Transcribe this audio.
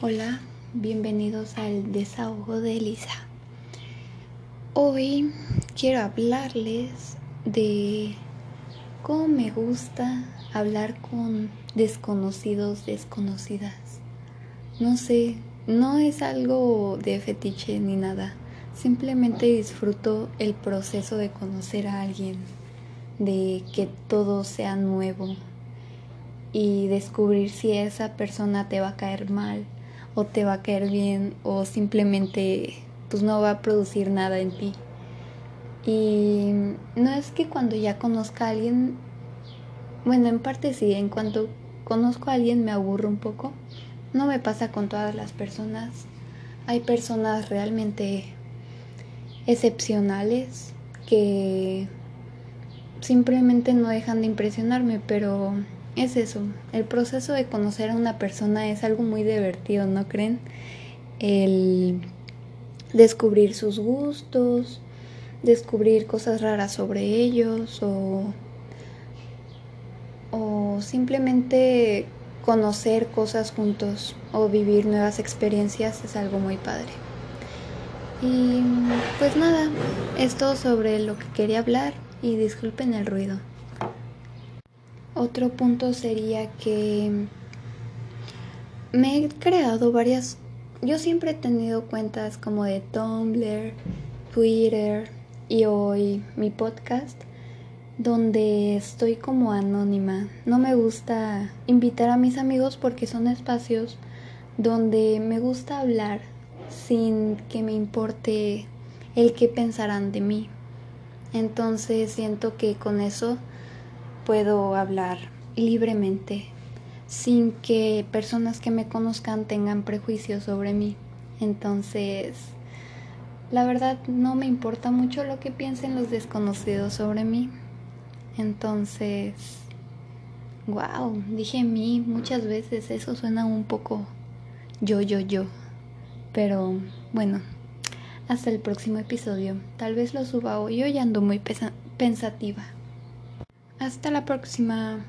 Hola, bienvenidos al desahogo de Elisa. Hoy quiero hablarles de cómo me gusta hablar con desconocidos, desconocidas. No sé, no es algo de fetiche ni nada. Simplemente disfruto el proceso de conocer a alguien, de que todo sea nuevo y descubrir si esa persona te va a caer mal o te va a caer bien o simplemente pues no va a producir nada en ti. Y no es que cuando ya conozca a alguien, bueno, en parte sí, en cuanto conozco a alguien me aburro un poco. No me pasa con todas las personas. Hay personas realmente excepcionales que simplemente no dejan de impresionarme, pero es eso, el proceso de conocer a una persona es algo muy divertido, ¿no creen? El descubrir sus gustos, descubrir cosas raras sobre ellos o, o simplemente conocer cosas juntos o vivir nuevas experiencias es algo muy padre. Y pues nada, es todo sobre lo que quería hablar y disculpen el ruido. Otro punto sería que me he creado varias, yo siempre he tenido cuentas como de Tumblr, Twitter y hoy mi podcast donde estoy como anónima. No me gusta invitar a mis amigos porque son espacios donde me gusta hablar sin que me importe el que pensarán de mí. Entonces siento que con eso puedo hablar libremente sin que personas que me conozcan tengan prejuicios sobre mí. Entonces, la verdad no me importa mucho lo que piensen los desconocidos sobre mí. Entonces, wow, dije mí muchas veces, eso suena un poco yo, yo, yo. Pero bueno, hasta el próximo episodio. Tal vez lo suba hoy, yo ando muy pensativa. Hasta la próxima.